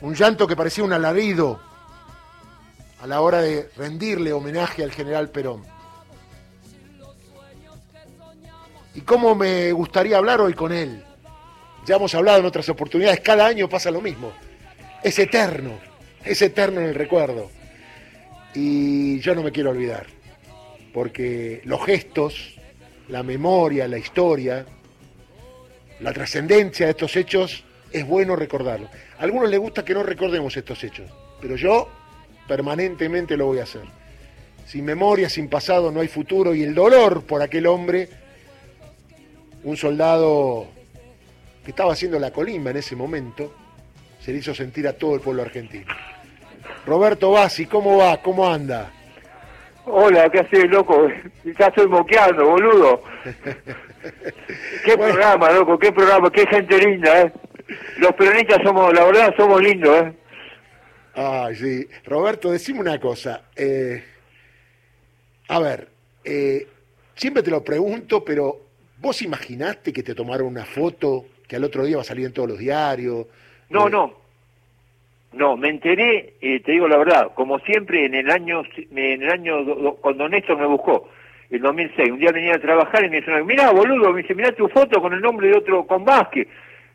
Un llanto que parecía un alarido a la hora de rendirle homenaje al general Perón. Y cómo me gustaría hablar hoy con él. Ya hemos hablado en otras oportunidades, cada año pasa lo mismo. Es eterno, es eterno en el recuerdo. Y yo no me quiero olvidar, porque los gestos, la memoria, la historia, la trascendencia de estos hechos, es bueno recordarlo. A algunos les gusta que no recordemos estos hechos, pero yo permanentemente lo voy a hacer. Sin memoria, sin pasado, no hay futuro y el dolor por aquel hombre, un soldado que estaba haciendo la colimba en ese momento, se le hizo sentir a todo el pueblo argentino. Roberto Bassi, ¿cómo va? ¿Cómo anda? Hola, ¿qué haces, loco? Ya estoy moqueando, boludo. qué programa, loco, qué programa, qué gente linda, ¿eh? Los peronistas somos, la verdad, somos lindos, ¿eh? Ay, sí. Roberto, decime una cosa. Eh, a ver, eh, siempre te lo pregunto, pero ¿vos imaginaste que te tomaron una foto que al otro día va a salir en todos los diarios? No, no. No, me enteré, eh, te digo la verdad, como siempre en el año, en el año cuando Néstor me buscó, el 2006, un día venía a trabajar y me dice, mirá boludo, me dice, mirá tu foto con el nombre de otro, con Vázquez.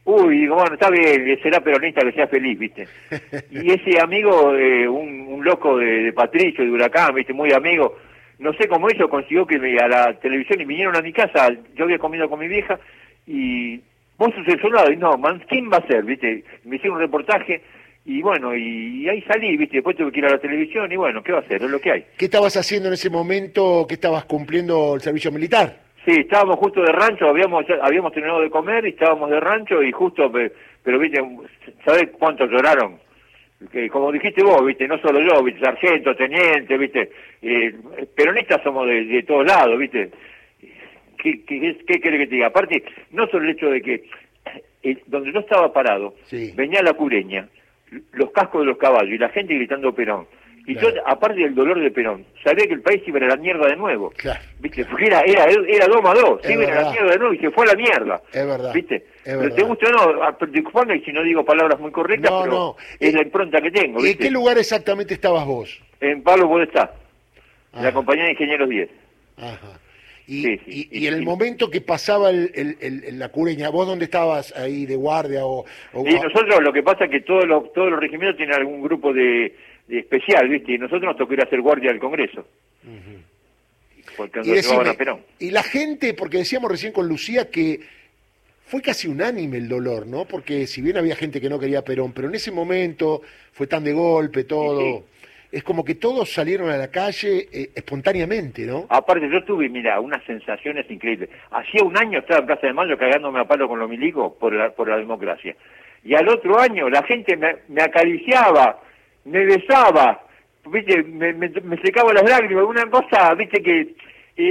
Uy, bueno, está bien, será peronista que sea feliz, ¿viste? Y ese amigo, eh, un, un, loco de, de, Patricio, de Huracán, ¿viste? Muy amigo, no sé cómo hizo, consiguió que me, a la televisión y vinieron a mi casa, yo había comido con mi vieja, y vos sos el soldado, y no, man, ¿quién va a ser, viste? Me hicieron un reportaje, y bueno, y, ahí salí, viste, después tuve que ir a la televisión, y bueno, ¿qué va a hacer? Es lo que hay. ¿Qué estabas haciendo en ese momento que estabas cumpliendo el servicio militar? Sí, estábamos justo de rancho, habíamos habíamos terminado de comer y estábamos de rancho y justo, pero viste, ¿sabes cuántos lloraron? Que como dijiste vos, viste, no solo yo, viste, sargento, teniente, viste, eh, peronistas somos de, todos lados, viste. ¿Qué, qué, qué quiere que te diga? Aparte, no solo el hecho de que eh, donde yo estaba parado, venía la cureña, los cascos de los caballos y la gente gritando Perón y yo, aparte del dolor de Perón, sabía que el país iba a la mierda de nuevo. Claro. ¿Viste? Porque era, era, era 2 más 2, iba a la mierda de nuevo y se fue a la mierda. Es verdad. ¿Viste? pero te gusta o no, ah, disculpame si no digo palabras muy correctas, pero es la impronta que tengo. ¿Y en qué lugar exactamente estabas vos? En Pablo Podestá, en la compañía de Ingenieros 10. Ajá. Y, y, en el momento que pasaba el, el, la cureña, ¿vos dónde estabas ahí de guardia? O, Y nosotros lo que pasa es que todos los, todos los regimientos tienen algún grupo de especial, ¿viste? Y nosotros nos tocó ir a ser guardia del Congreso. Porque nos y, a Perón. y la gente, porque decíamos recién con Lucía que fue casi unánime el dolor, ¿no? Porque si bien había gente que no quería Perón, pero en ese momento fue tan de golpe todo. Es como que todos salieron a la calle eh, espontáneamente, ¿no? Aparte, yo tuve, mira, unas sensaciones increíbles. Hacía un año estaba en Plaza de Mayo cagándome a palo con los milicos por la, por la democracia. Y al otro año la gente me, me acariciaba, me besaba, viste, me, me, secaba las lágrimas, una cosa, viste, que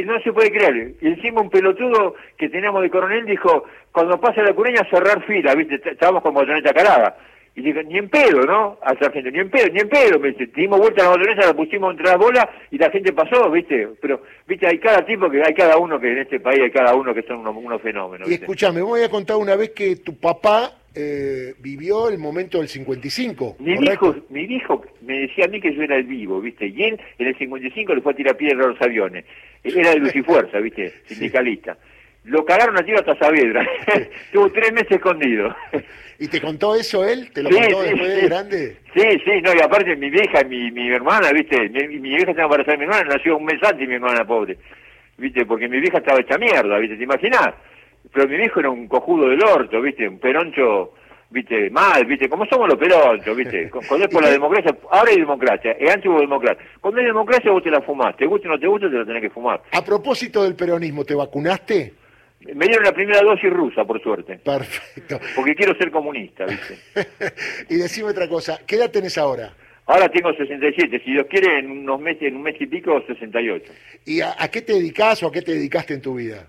no se puede creer. Y encima un pelotudo que teníamos de coronel dijo, cuando pasa la cureña cerrar fila, viste, estábamos con botoneta calada. Y dije, ni en pedo, ¿no? Al sargento, ni en pedo, ni en pedo, me dice, dimos vuelta a la botoneta, la pusimos entre las bolas y la gente pasó, viste, pero, viste, hay cada tipo que, hay cada uno que en este país hay cada uno que son unos, fenómenos. Y escúchame, voy a contar una vez que tu papá eh, vivió el momento del 55. Mi hijo, mi hijo me decía a mí que yo era el vivo, ¿viste? Y él en el 55 le fue a tirar piedra a los aviones. Era de Luz y Fuerza, ¿viste? Sindicalista. Lo cagaron a tiro hasta Saavedra. Tuvo tres meses escondido. ¿Y te contó eso él? ¿Te lo contó después de grande? Sí, sí, no, y aparte mi vieja, mi, mi hermana, ¿viste? Mi, mi vieja estaba para ser mi hermana, nació un mes antes mi hermana pobre. ¿Viste? Porque mi vieja estaba hecha mierda, ¿viste? ¿Te imaginas? Pero mi viejo era un cojudo del orto, ¿viste? Un peroncho, ¿viste? Mal, ¿viste? Como somos los peronchos, ¿viste? Cuando es por la democracia, ahora hay democracia, es antes hubo democracia. Cuando hay democracia vos te la fumás, te gusta o no te gusta, te la tenés que fumar. A propósito del peronismo, ¿te vacunaste? Me dieron la primera dosis rusa, por suerte. Perfecto. Porque quiero ser comunista, ¿viste? y decime otra cosa, ¿qué edad tenés ahora? Ahora tengo 67, si Dios quiere, en unos meses, en un mes y pico, 68. ¿Y a, a qué te dedicas o a qué te dedicaste en tu vida?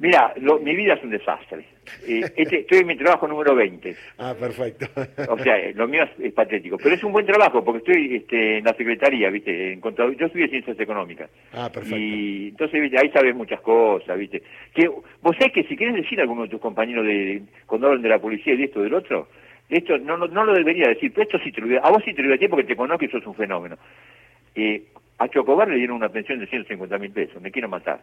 Mira, mi vida es un desastre. Eh, este, estoy en mi trabajo número 20. Ah, perfecto. o sea, lo mío es, patético. Pero es un buen trabajo porque estoy este, en la secretaría, ¿viste? En yo estudié ciencias económicas. Ah, perfecto. Y entonces, ¿viste? Ahí sabes muchas cosas, ¿viste? Que, vos sabés que si querés decir a alguno de tus compañeros de, cuando hablan de la policía y de esto del otro, esto no, no, no lo debería decir, pero esto sí te lo voy a, a vos sí te lo voy a decir porque te conozco y sos un fenómeno. Eh, a Chocobar le dieron una pensión de 150 mil pesos, me quiero matar.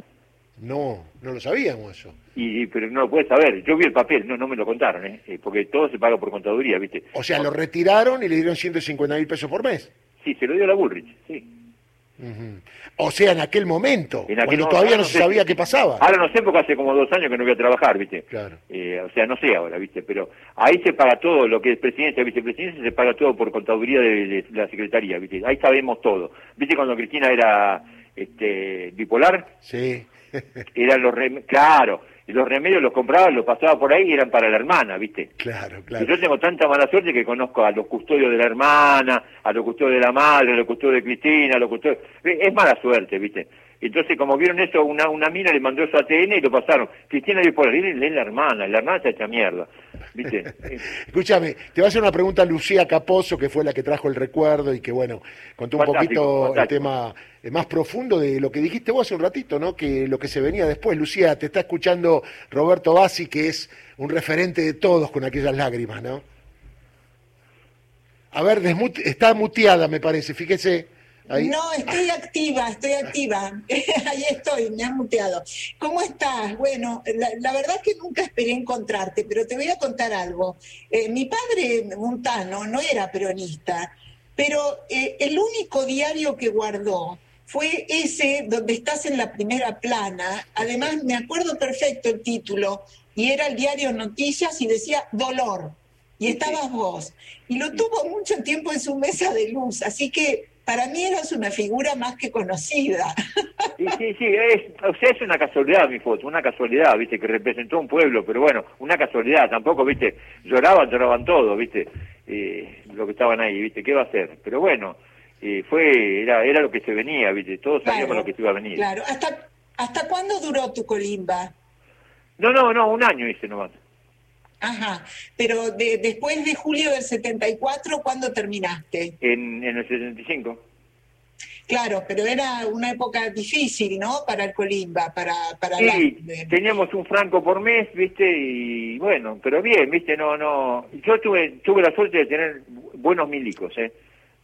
No, no lo sabíamos eso. Y, pero no lo puedes saber, yo vi el papel, no, no me lo contaron, ¿eh? Eh, porque todo se paga por contaduría, ¿viste? O sea, lo retiraron y le dieron 150 mil pesos por mes. Sí, se lo dio la Bullrich, sí. O sea, en aquel momento, En aquel cuando momento, todavía no no se sé. sabía qué pasaba. Ahora no sé porque hace como dos años que no voy a trabajar, ¿viste? Claro. Eh, o sea, no sé ahora, ¿viste? Pero ahí se paga todo, lo que es presidencia, vicepresidencia, se paga todo por contaduría de, de la secretaría, ¿viste? Ahí sabemos todo. ¿Viste cuando Cristina era este, bipolar? Sí. Eran los rem- claro, y los remedios los compraba, los pasaba por ahí y eran para la hermana, ¿viste? claro, Y claro. yo tengo tanta mala suerte que conozco a los custodios de la hermana, a los custodios de la madre, a los custodios de Cristina, a los custodios... Eh, Es mala suerte, ¿viste? Entonces, como vieron eso, una, una mina le mandó su ATN y lo pasaron. Cristina bipolar, y él es la hermana, la hermana se echa mierda, ¿viste? Eh, Escúchame, te va a hacer una pregunta Lucía Caposo, que fue la que trajo el recuerdo y que, bueno, contó un Fantástico, poquito el tema eh, más profundo de lo que dijiste vos hace un ratito, ¿no? Que lo que se venía después. Lucía, te está escuchando Roberto Bassi, que es un referente de todos con aquellas lágrimas, ¿no? A ver, desmute- está muteada, me parece, fíjese. Ahí. No, estoy activa, estoy activa. Ahí estoy, me han muteado. ¿Cómo estás? Bueno, la, la verdad es que nunca esperé encontrarte, pero te voy a contar algo. Eh, mi padre, Montano, no era peronista, pero eh, el único diario que guardó fue ese donde estás en la primera plana. Además, me acuerdo perfecto el título, y era el diario Noticias y decía Dolor. Y estabas vos. Y lo tuvo mucho tiempo en su mesa de luz, así que para mí eras una figura más que conocida. Sí, sí, sí, es, o sea, es una casualidad mi foto, una casualidad, viste, que representó un pueblo, pero bueno, una casualidad, tampoco, viste, lloraban, lloraban todos, viste, eh, lo que estaban ahí, viste, ¿qué va a hacer? Pero bueno, eh, fue, era, era lo que se venía, viste, todos sabíamos lo que se iba a venir. Claro. ¿Hasta, ¿Hasta cuándo duró tu colimba? No, no, no, un año hice nomás. Ajá. Pero de- después de julio del 74, ¿cuándo terminaste? En, en el 75. Claro, pero era una época difícil, ¿no? Para el colimba, para, para. Sí, teníamos un franco por mes, viste, y bueno, pero bien, viste, no, no. Yo tuve, tuve la suerte de tener buenos milicos, ¿eh?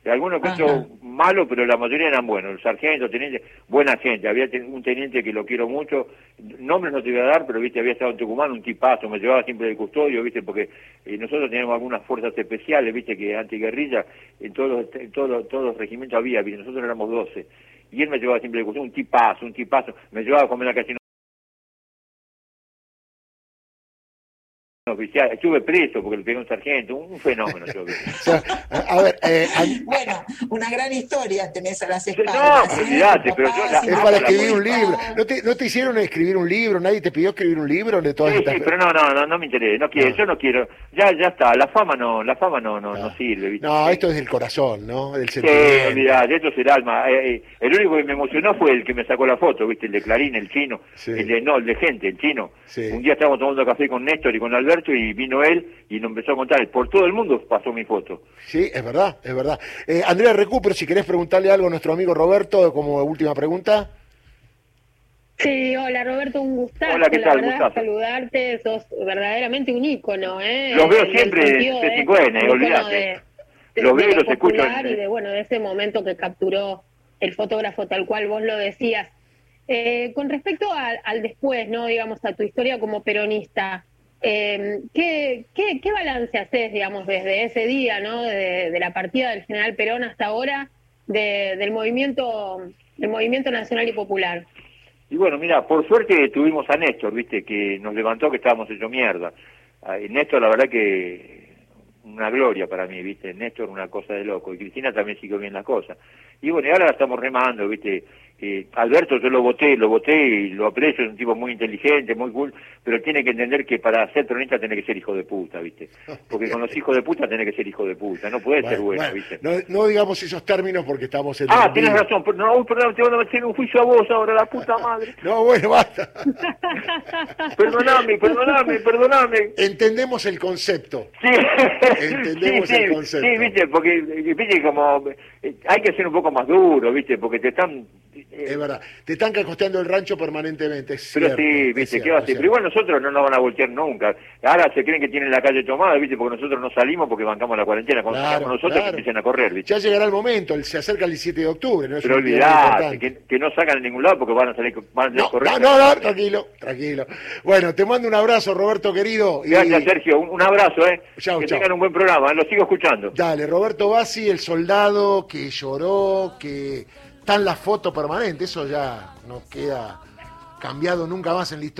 Algunos que son malos, pero la mayoría eran buenos. Sargentos, tenientes, buena gente. Había un teniente que lo quiero mucho. Nombres no te voy a dar, pero viste, había estado en Tucumán, un tipazo, me llevaba siempre de custodio, viste, porque eh, nosotros teníamos algunas fuerzas especiales, viste, que antiguerrilla, en todos los, en todos los, todos los regimientos había, viste, nosotros éramos 12. Y él me llevaba siempre de custodio, un tipazo, un tipazo. Me llevaba a comer a casino oficial. Estuve preso porque le pegué a un sargento, un, fenómeno. yo, a ver, eh, an- Bueno, una gran historia tenés a las No, espaldas. ¿eh? olvidate, Tu pero yo la- es Ah, para la escribir un libro. ¿No te, ¿No te hicieron escribir un libro? ¿Nadie te pidió escribir un libro de todas Sí, estas sí, pero no, no, no, no me interesa, no quiero, No. yo no quiero, ya, ya está, la fama no, la fama no, no, No. no sirve, ¿viste? No, Sí. esto es del corazón, ¿no? Del Sí, sentimiento. olvidate, esto es el alma. Eh, eh, el único que me emocionó fue el que me sacó la foto, ¿viste? El de Clarín, el chino. Sí. El de, no, el de gente, el chino. Sí. Un día estábamos tomando café con Néstor y con Alberto y vino él y nos empezó a contar. Por todo el mundo pasó mi foto. Sí, es verdad, es verdad. Eh, Andrea Recupero, si querés preguntarle algo a nuestro amigo Roberto como última pregunta. Sí, hola Roberto, un gustazo, Hola, ¿qué la tal? verdad, Gustazo. saludarte, sos verdaderamente un ícono, ¿eh? Los veo En siempre sentido de de- C5N, un ícono olvidate. de- de- Los veo y los escucho en- Y de, bueno, de ese momento que capturó el fotógrafo tal cual vos lo decías. Eh, con respecto al, al después, ¿no? Digamos, a tu historia como peronista, eh, ¿qué, qué, qué balance haces, digamos, desde ese día, ¿no? De, de la partida del general Perón hasta ahora, de- del movimiento del movimiento nacional y popular? Y bueno, mira, por suerte tuvimos a Néstor, viste, que nos levantó que estábamos hecho mierda. Y Néstor, la verdad que una gloria para mí, viste, Néstor una cosa de loco, y Cristina también siguió bien las cosas. Y bueno, y ahora la estamos remando, viste, eh, Alberto yo lo voté, lo voté y lo aprecio, es un tipo muy inteligente, muy cool, pero tiene que entender que para ser peronista tiene que ser hijo de puta, viste, porque con los hijos de puta tiene que ser hijo de puta, no puede ser bueno, bueno, viste. no, no digamos esos términos porque estamos en... Ah, tienes razón, pero no, perdón, te van a meter un juicio a vos ahora, la puta madre. No, bueno, basta. Perdoname, perdoname, perdoname. Entendemos el concepto. Sí, Entendemos sí, el concepto. Sí, viste, porque, viste, como, eh, hay que ser un poco más duro, viste, porque te están Es verdad. Te están costeando el rancho permanentemente. Es Pero cierto, sí, viste, ¿qué va a hacer? Pero igual nosotros no nos van a voltear nunca. Ahora se creen que tienen la calle tomada, viste, porque nosotros no salimos porque bancamos la cuarentena. Cuando Claro, salgamos nosotros claro. que empiecen a correr, viste. Ya llegará el momento, el- se acerca el 17 de octubre, ¿no? Es Pero olvidate, que, que no sacan en ningún lado porque van a salir, van a salir No, corriendo. no, no, no, tranquilo, tranquilo. Bueno, te mando un abrazo, Roberto querido. y- Gracias, Sergio. Un, un abrazo, ¿eh? Chau, que chau. tengan un buen programa, ¿eh? lo sigo escuchando. Dale, Roberto Bassi, el soldado que lloró, que está en la foto permanente, eso ya no queda cambiado nunca más en la historia.